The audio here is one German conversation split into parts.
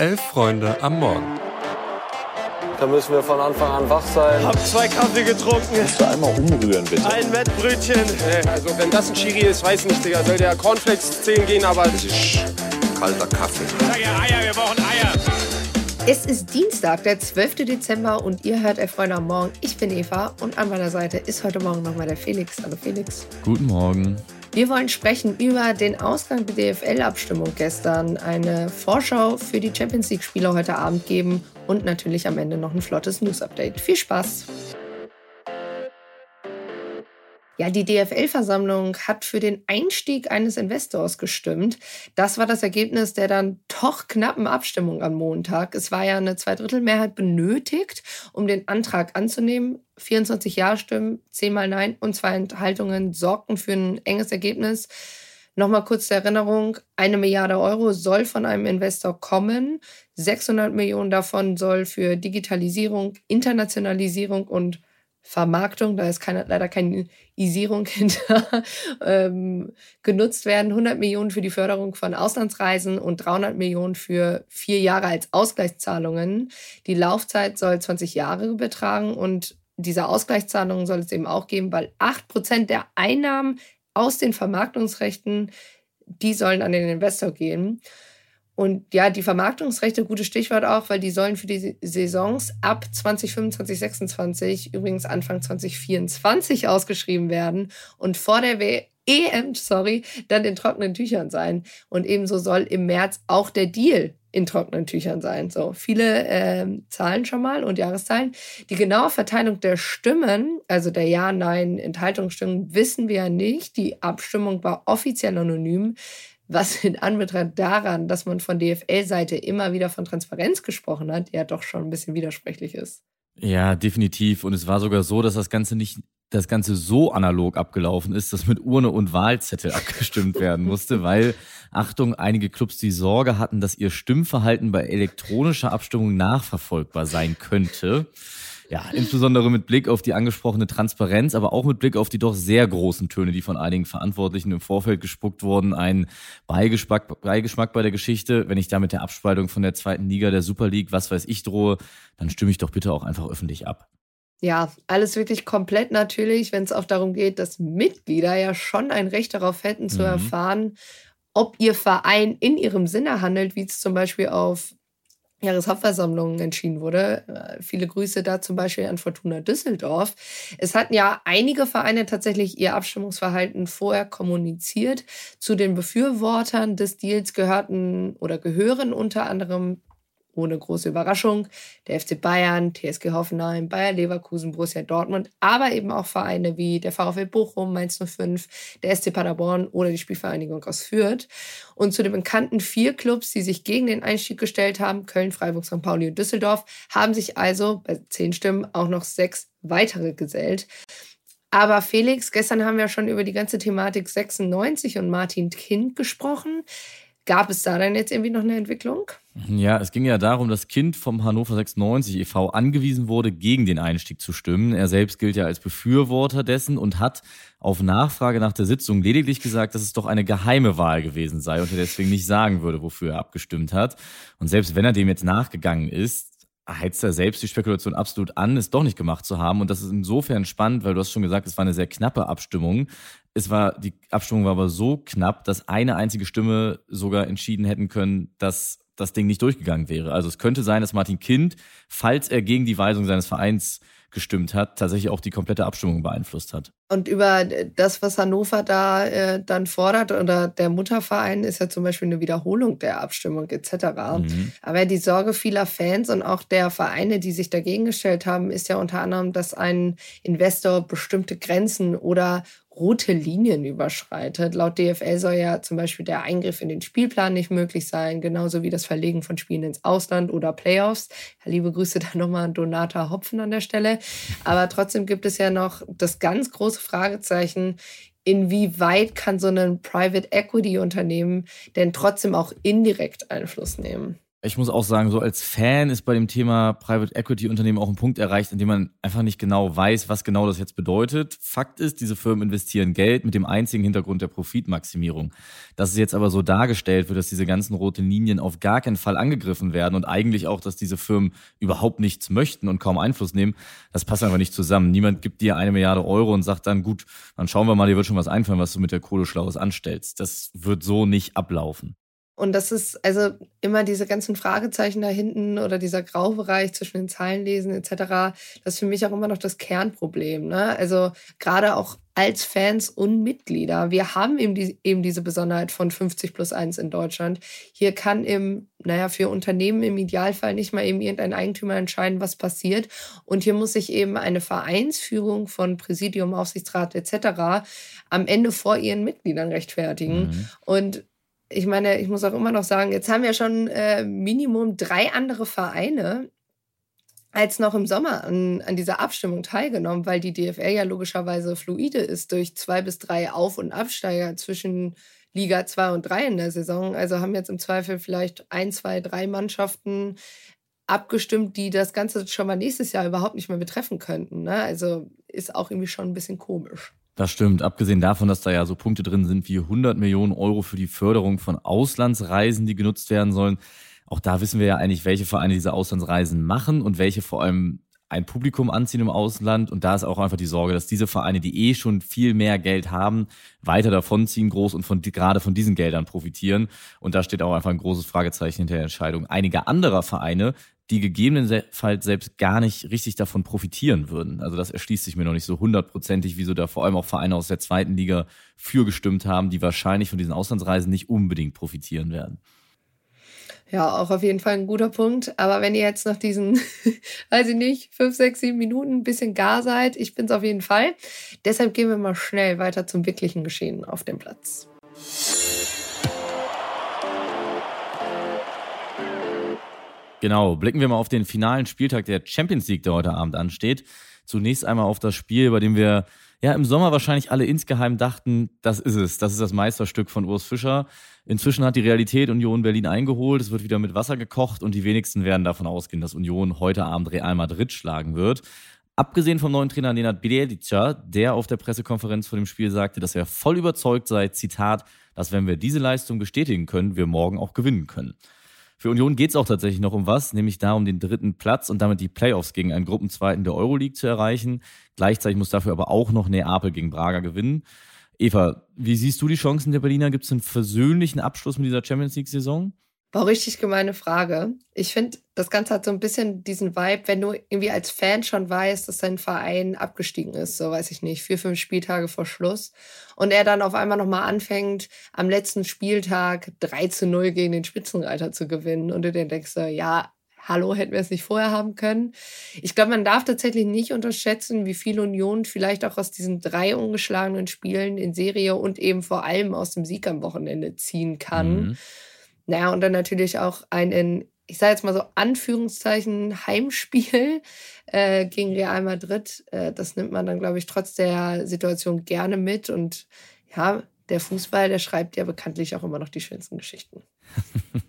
Elf Freunde am Morgen. Da müssen wir von Anfang an wach sein. Hab zwei Kaffee getrunken. Kannst du einmal umrühren, bitte? Ein Wettbrötchen. Also wenn das ein Chiri ist, weiß nicht, Digga. Soll der Cornflakes 10 gehen, aber... Das ist kalter Kaffee. Sag ja Eier, wir brauchen Eier. Es ist Dienstag, der 12. Dezember und ihr hört Elf Freunde am Morgen. Ich bin Eva und an meiner Seite ist heute Morgen nochmal der Felix. Hallo Felix. Guten Morgen. Wir wollen sprechen über den Ausgang der DFL-Abstimmung gestern, eine Vorschau für die Champions League-Spiele heute Abend geben und natürlich am Ende noch ein flottes News-Update. Viel Spaß! Ja, die DFL-Versammlung hat für den Einstieg eines Investors gestimmt. Das war das Ergebnis der dann doch knappen Abstimmung am Montag. Es war ja eine Zweidrittelmehrheit benötigt, um den Antrag anzunehmen. 24 Ja-Stimmen, 10 mal Nein und zwei Enthaltungen sorgten für ein enges Ergebnis. Nochmal kurz zur Erinnerung, eine Milliarde Euro soll von einem Investor kommen. 600 Millionen davon soll für Digitalisierung, Internationalisierung und Vermarktung, da ist keine, leider keine Isierung hinter, ähm, genutzt werden. 100 Millionen für die Förderung von Auslandsreisen und 300 Millionen für vier Jahre als Ausgleichszahlungen. Die Laufzeit soll 20 Jahre betragen und diese Ausgleichszahlungen soll es eben auch geben, weil 8 Prozent der Einnahmen aus den Vermarktungsrechten, die sollen an den Investor gehen. Und ja, die Vermarktungsrechte, gutes Stichwort auch, weil die sollen für die Saisons ab 2025, 26, übrigens Anfang 2024 ausgeschrieben werden und vor der w EM, sorry, dann in trockenen Tüchern sein. Und ebenso soll im März auch der Deal in trockenen Tüchern sein. So, viele äh, Zahlen schon mal und Jahreszahlen. Die genaue Verteilung der Stimmen, also der Ja, Nein, Enthaltungsstimmen, wissen wir ja nicht. Die Abstimmung war offiziell anonym was in Anbetracht daran, dass man von DFL-Seite immer wieder von Transparenz gesprochen hat, ja doch schon ein bisschen widersprüchlich ist. Ja, definitiv. Und es war sogar so, dass das Ganze nicht das Ganze so analog abgelaufen ist, dass mit Urne und Wahlzettel abgestimmt werden musste, weil, Achtung, einige Clubs die Sorge hatten, dass ihr Stimmverhalten bei elektronischer Abstimmung nachverfolgbar sein könnte. Ja, insbesondere mit Blick auf die angesprochene Transparenz, aber auch mit Blick auf die doch sehr großen Töne, die von einigen Verantwortlichen im Vorfeld gespuckt wurden. Ein Beigeschmack, Beigeschmack bei der Geschichte. Wenn ich da mit der Abspaltung von der zweiten Liga, der Super League, was weiß ich, drohe, dann stimme ich doch bitte auch einfach öffentlich ab. Ja, alles wirklich komplett natürlich, wenn es auch darum geht, dass Mitglieder ja schon ein Recht darauf hätten zu mhm. erfahren, ob ihr Verein in ihrem Sinne handelt, wie es zum Beispiel auf Jahreshauptversammlung entschieden wurde. Äh, viele Grüße da zum Beispiel an Fortuna Düsseldorf. Es hatten ja einige Vereine tatsächlich ihr Abstimmungsverhalten vorher kommuniziert. Zu den Befürwortern des Deals gehörten oder gehören unter anderem ohne große Überraschung. Der FC Bayern, TSG Hoffenheim, Bayer Leverkusen, Borussia Dortmund, aber eben auch Vereine wie der VfL Bochum, Mainz 05, der SC Paderborn oder die Spielvereinigung aus Fürth. Und zu den bekannten vier Clubs, die sich gegen den Einstieg gestellt haben, Köln, Freiburg, St. Pauli und Düsseldorf, haben sich also bei zehn Stimmen auch noch sechs weitere gesellt. Aber Felix, gestern haben wir schon über die ganze Thematik 96 und Martin Kind gesprochen. Gab es da dann jetzt irgendwie noch eine Entwicklung? Ja, es ging ja darum, dass Kind vom Hannover 96 e.V. angewiesen wurde, gegen den Einstieg zu stimmen. Er selbst gilt ja als Befürworter dessen und hat auf Nachfrage nach der Sitzung lediglich gesagt, dass es doch eine geheime Wahl gewesen sei und er deswegen nicht sagen würde, wofür er abgestimmt hat. Und selbst wenn er dem jetzt nachgegangen ist, heizt er selbst die Spekulation absolut an, es doch nicht gemacht zu haben. Und das ist insofern spannend, weil du hast schon gesagt, es war eine sehr knappe Abstimmung. Es war, die Abstimmung war aber so knapp, dass eine einzige Stimme sogar entschieden hätten können, dass das Ding nicht durchgegangen wäre. Also es könnte sein, dass Martin Kind, falls er gegen die Weisung seines Vereins gestimmt hat, tatsächlich auch die komplette Abstimmung beeinflusst hat. Und über das, was Hannover da äh, dann fordert, oder der Mutterverein ist ja zum Beispiel eine Wiederholung der Abstimmung etc. Mhm. Aber die Sorge vieler Fans und auch der Vereine, die sich dagegen gestellt haben, ist ja unter anderem, dass ein Investor bestimmte Grenzen oder rote Linien überschreitet. Laut DFL soll ja zum Beispiel der Eingriff in den Spielplan nicht möglich sein, genauso wie das Verlegen von Spielen ins Ausland oder Playoffs. Ja, liebe Grüße da nochmal an Donata Hopfen an der Stelle. Aber trotzdem gibt es ja noch das ganz große Fragezeichen, inwieweit kann so ein Private Equity Unternehmen denn trotzdem auch indirekt Einfluss nehmen? Ich muss auch sagen, so als Fan ist bei dem Thema Private Equity Unternehmen auch ein Punkt erreicht, in dem man einfach nicht genau weiß, was genau das jetzt bedeutet. Fakt ist, diese Firmen investieren Geld mit dem einzigen Hintergrund der Profitmaximierung. Dass es jetzt aber so dargestellt wird, dass diese ganzen roten Linien auf gar keinen Fall angegriffen werden und eigentlich auch, dass diese Firmen überhaupt nichts möchten und kaum Einfluss nehmen, das passt einfach nicht zusammen. Niemand gibt dir eine Milliarde Euro und sagt dann, gut, dann schauen wir mal, dir wird schon was einfallen, was du mit der Kohle Schlaues anstellst. Das wird so nicht ablaufen. Und das ist also immer diese ganzen Fragezeichen da hinten oder dieser Graubereich zwischen den Zeilen lesen etc. Das ist für mich auch immer noch das Kernproblem. Ne? Also gerade auch als Fans und Mitglieder. Wir haben eben, die, eben diese Besonderheit von 50 plus 1 in Deutschland. Hier kann im, naja, für Unternehmen im Idealfall nicht mal eben irgendein Eigentümer entscheiden, was passiert. Und hier muss sich eben eine Vereinsführung von Präsidium, Aufsichtsrat etc. am Ende vor ihren Mitgliedern rechtfertigen. Mhm. Und ich meine, ich muss auch immer noch sagen, jetzt haben wir schon äh, Minimum drei andere Vereine als noch im Sommer an, an dieser Abstimmung teilgenommen, weil die DFL ja logischerweise fluide ist durch zwei bis drei Auf- und Absteiger zwischen Liga 2 und 3 in der Saison. Also haben jetzt im Zweifel vielleicht ein, zwei, drei Mannschaften abgestimmt, die das Ganze schon mal nächstes Jahr überhaupt nicht mehr betreffen könnten. Ne? Also ist auch irgendwie schon ein bisschen komisch. Das stimmt. Abgesehen davon, dass da ja so Punkte drin sind wie 100 Millionen Euro für die Förderung von Auslandsreisen, die genutzt werden sollen. Auch da wissen wir ja eigentlich, welche Vereine diese Auslandsreisen machen und welche vor allem ein Publikum anziehen im Ausland. Und da ist auch einfach die Sorge, dass diese Vereine, die eh schon viel mehr Geld haben, weiter davonziehen groß und von, gerade von diesen Geldern profitieren. Und da steht auch einfach ein großes Fragezeichen hinter der Entscheidung einiger anderer Vereine, die gegebenenfalls selbst gar nicht richtig davon profitieren würden. Also das erschließt sich mir noch nicht so hundertprozentig, wieso da vor allem auch Vereine aus der zweiten Liga für gestimmt haben, die wahrscheinlich von diesen Auslandsreisen nicht unbedingt profitieren werden. Ja, auch auf jeden Fall ein guter Punkt. Aber wenn ihr jetzt nach diesen, weiß ich nicht, fünf, sechs, sieben Minuten ein bisschen gar seid, ich bin's auf jeden Fall. Deshalb gehen wir mal schnell weiter zum wirklichen Geschehen auf dem Platz. Genau, blicken wir mal auf den finalen Spieltag der Champions League, der heute Abend ansteht. Zunächst einmal auf das Spiel, bei dem wir ja im Sommer wahrscheinlich alle insgeheim dachten, das ist es, das ist das Meisterstück von Urs Fischer. Inzwischen hat die Realität Union Berlin eingeholt, es wird wieder mit Wasser gekocht und die wenigsten werden davon ausgehen, dass Union heute Abend Real Madrid schlagen wird. Abgesehen vom neuen Trainer Nenad Bielica, der auf der Pressekonferenz vor dem Spiel sagte, dass er voll überzeugt sei, Zitat, dass wenn wir diese Leistung bestätigen können, wir morgen auch gewinnen können. Für Union geht es auch tatsächlich noch um was, nämlich darum, den dritten Platz und damit die Playoffs gegen einen Gruppenzweiten der Euroleague zu erreichen. Gleichzeitig muss dafür aber auch noch Neapel gegen Braga gewinnen. Eva, wie siehst du die Chancen der Berliner? Gibt es einen versöhnlichen Abschluss mit dieser Champions League-Saison? War richtig gemeine Frage. Ich finde, das Ganze hat so ein bisschen diesen Vibe, wenn du irgendwie als Fan schon weißt, dass dein Verein abgestiegen ist, so weiß ich nicht, vier, fünf Spieltage vor Schluss. Und er dann auf einmal nochmal anfängt, am letzten Spieltag 3 zu 0 gegen den Spitzenreiter zu gewinnen. Und du dir denkst, ja, hallo, hätten wir es nicht vorher haben können. Ich glaube, man darf tatsächlich nicht unterschätzen, wie viel Union vielleicht auch aus diesen drei ungeschlagenen Spielen in Serie und eben vor allem aus dem Sieg am Wochenende ziehen kann. Mhm naja, und dann natürlich auch ein in, ich sage jetzt mal so Anführungszeichen, Heimspiel äh, gegen Real Madrid. Äh, das nimmt man dann, glaube ich, trotz der Situation gerne mit. Und ja, der Fußball, der schreibt ja bekanntlich auch immer noch die schönsten Geschichten.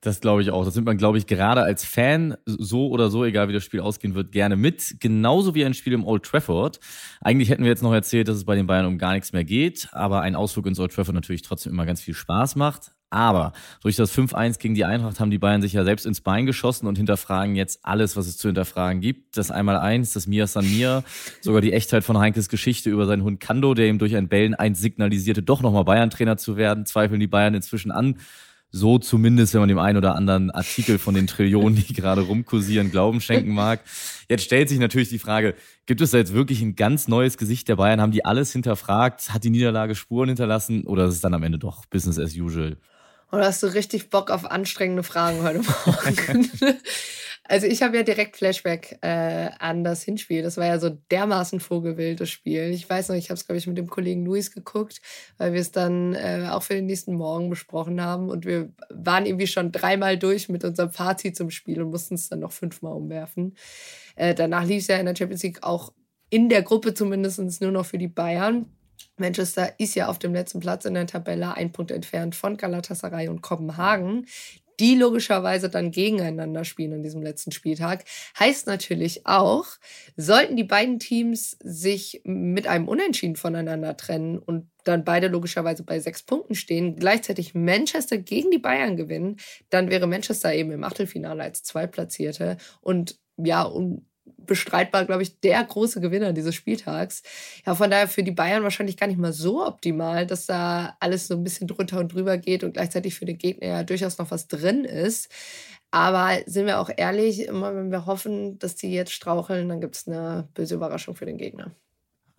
Das glaube ich auch. Das nimmt man, glaube ich, gerade als Fan so oder so, egal wie das Spiel ausgehen wird, gerne mit. Genauso wie ein Spiel im Old Trafford. Eigentlich hätten wir jetzt noch erzählt, dass es bei den Bayern um gar nichts mehr geht, aber ein Ausflug ins Old Trafford natürlich trotzdem immer ganz viel Spaß macht. Aber durch das 5-1 gegen die Eintracht haben die Bayern sich ja selbst ins Bein geschossen und hinterfragen jetzt alles, was es zu hinterfragen gibt. Das Einmal-Eins, das Mia San Mia, sogar die Echtheit von Heinkes Geschichte über seinen Hund Kando, der ihm durch ein Bellen eins signalisierte, doch nochmal Bayern-Trainer zu werden, zweifeln die Bayern inzwischen an. So zumindest, wenn man dem einen oder anderen Artikel von den Trillionen, die gerade rumkursieren, Glauben schenken mag. Jetzt stellt sich natürlich die Frage, gibt es da jetzt wirklich ein ganz neues Gesicht der Bayern? Haben die alles hinterfragt? Hat die Niederlage Spuren hinterlassen? Oder ist es dann am Ende doch Business as usual? Oder hast du richtig Bock auf anstrengende Fragen heute Morgen? also ich habe ja direkt Flashback äh, an das Hinspiel. Das war ja so dermaßen vogelwild, das Spiel. Ich weiß noch, ich habe es, glaube ich, mit dem Kollegen Luis geguckt, weil wir es dann äh, auch für den nächsten Morgen besprochen haben. Und wir waren irgendwie schon dreimal durch mit unserem Fazit zum Spiel und mussten es dann noch fünfmal umwerfen. Äh, danach lief es ja in der Champions League auch in der Gruppe zumindest nur noch für die Bayern. Manchester ist ja auf dem letzten Platz in der Tabelle, ein Punkt entfernt von Galatasaray und Kopenhagen, die logischerweise dann gegeneinander spielen an diesem letzten Spieltag. Heißt natürlich auch, sollten die beiden Teams sich mit einem Unentschieden voneinander trennen und dann beide logischerweise bei sechs Punkten stehen, gleichzeitig Manchester gegen die Bayern gewinnen, dann wäre Manchester eben im Achtelfinale als Zweitplatzierte und ja, und bestreitbar, glaube ich, der große Gewinner dieses Spieltags. Ja, von daher für die Bayern wahrscheinlich gar nicht mal so optimal, dass da alles so ein bisschen drunter und drüber geht und gleichzeitig für den Gegner ja durchaus noch was drin ist. Aber sind wir auch ehrlich, immer wenn wir hoffen, dass die jetzt straucheln, dann gibt es eine böse Überraschung für den Gegner.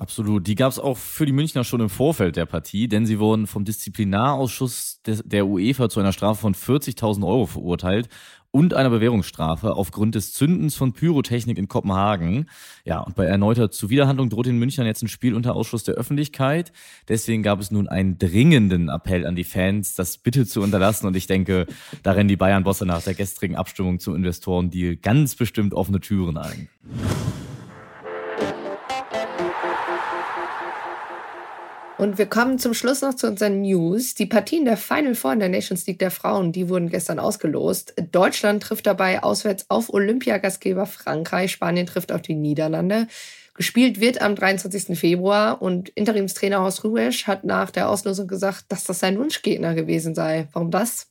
Absolut. Die gab es auch für die Münchner schon im Vorfeld der Partie, denn sie wurden vom Disziplinarausschuss der UEFA zu einer Strafe von 40.000 Euro verurteilt und einer Bewährungsstrafe aufgrund des Zündens von Pyrotechnik in Kopenhagen. Ja, und bei erneuter Zuwiderhandlung droht den Münchnern jetzt ein Spiel unter Ausschluss der Öffentlichkeit. Deswegen gab es nun einen dringenden Appell an die Fans, das bitte zu unterlassen. Und ich denke, da rennen die Bayern-Bosse nach der gestrigen Abstimmung zum Investorendeal ganz bestimmt offene Türen ein. Und wir kommen zum Schluss noch zu unseren News. Die Partien der Final Four in der Nations League der Frauen, die wurden gestern ausgelost. Deutschland trifft dabei auswärts auf Olympiagastgeber Frankreich. Spanien trifft auf die Niederlande. Gespielt wird am 23. Februar und Interimstrainer Horst Ruesch hat nach der Auslosung gesagt, dass das sein Wunschgegner gewesen sei. Warum das?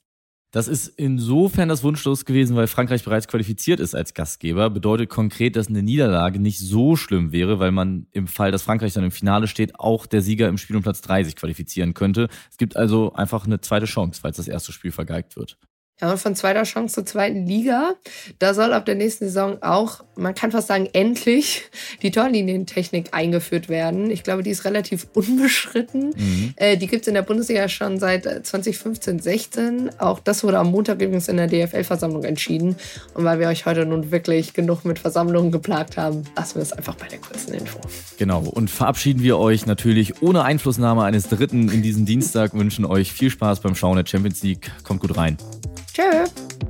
Das ist insofern das Wunschlos gewesen, weil Frankreich bereits qualifiziert ist als Gastgeber. Bedeutet konkret, dass eine Niederlage nicht so schlimm wäre, weil man im Fall, dass Frankreich dann im Finale steht, auch der Sieger im Spiel um Platz 3 sich qualifizieren könnte. Es gibt also einfach eine zweite Chance, falls das erste Spiel vergeigt wird. Ja, und von zweiter Chance zur zweiten Liga. Da soll ab der nächsten Saison auch, man kann fast sagen, endlich die Torlinientechnik eingeführt werden. Ich glaube, die ist relativ unbeschritten. Mhm. Äh, die gibt's in der Bundesliga schon seit 2015, 16. Auch das wurde am Montag übrigens in der DFL-Versammlung entschieden. Und weil wir euch heute nun wirklich genug mit Versammlungen geplagt haben, lassen wir es einfach bei der kurzen Info. Genau. Und verabschieden wir euch natürlich ohne Einflussnahme eines Dritten in diesen Dienstag, wünschen euch viel Spaß beim Schauen der Champions League. Kommt gut rein. Tschö.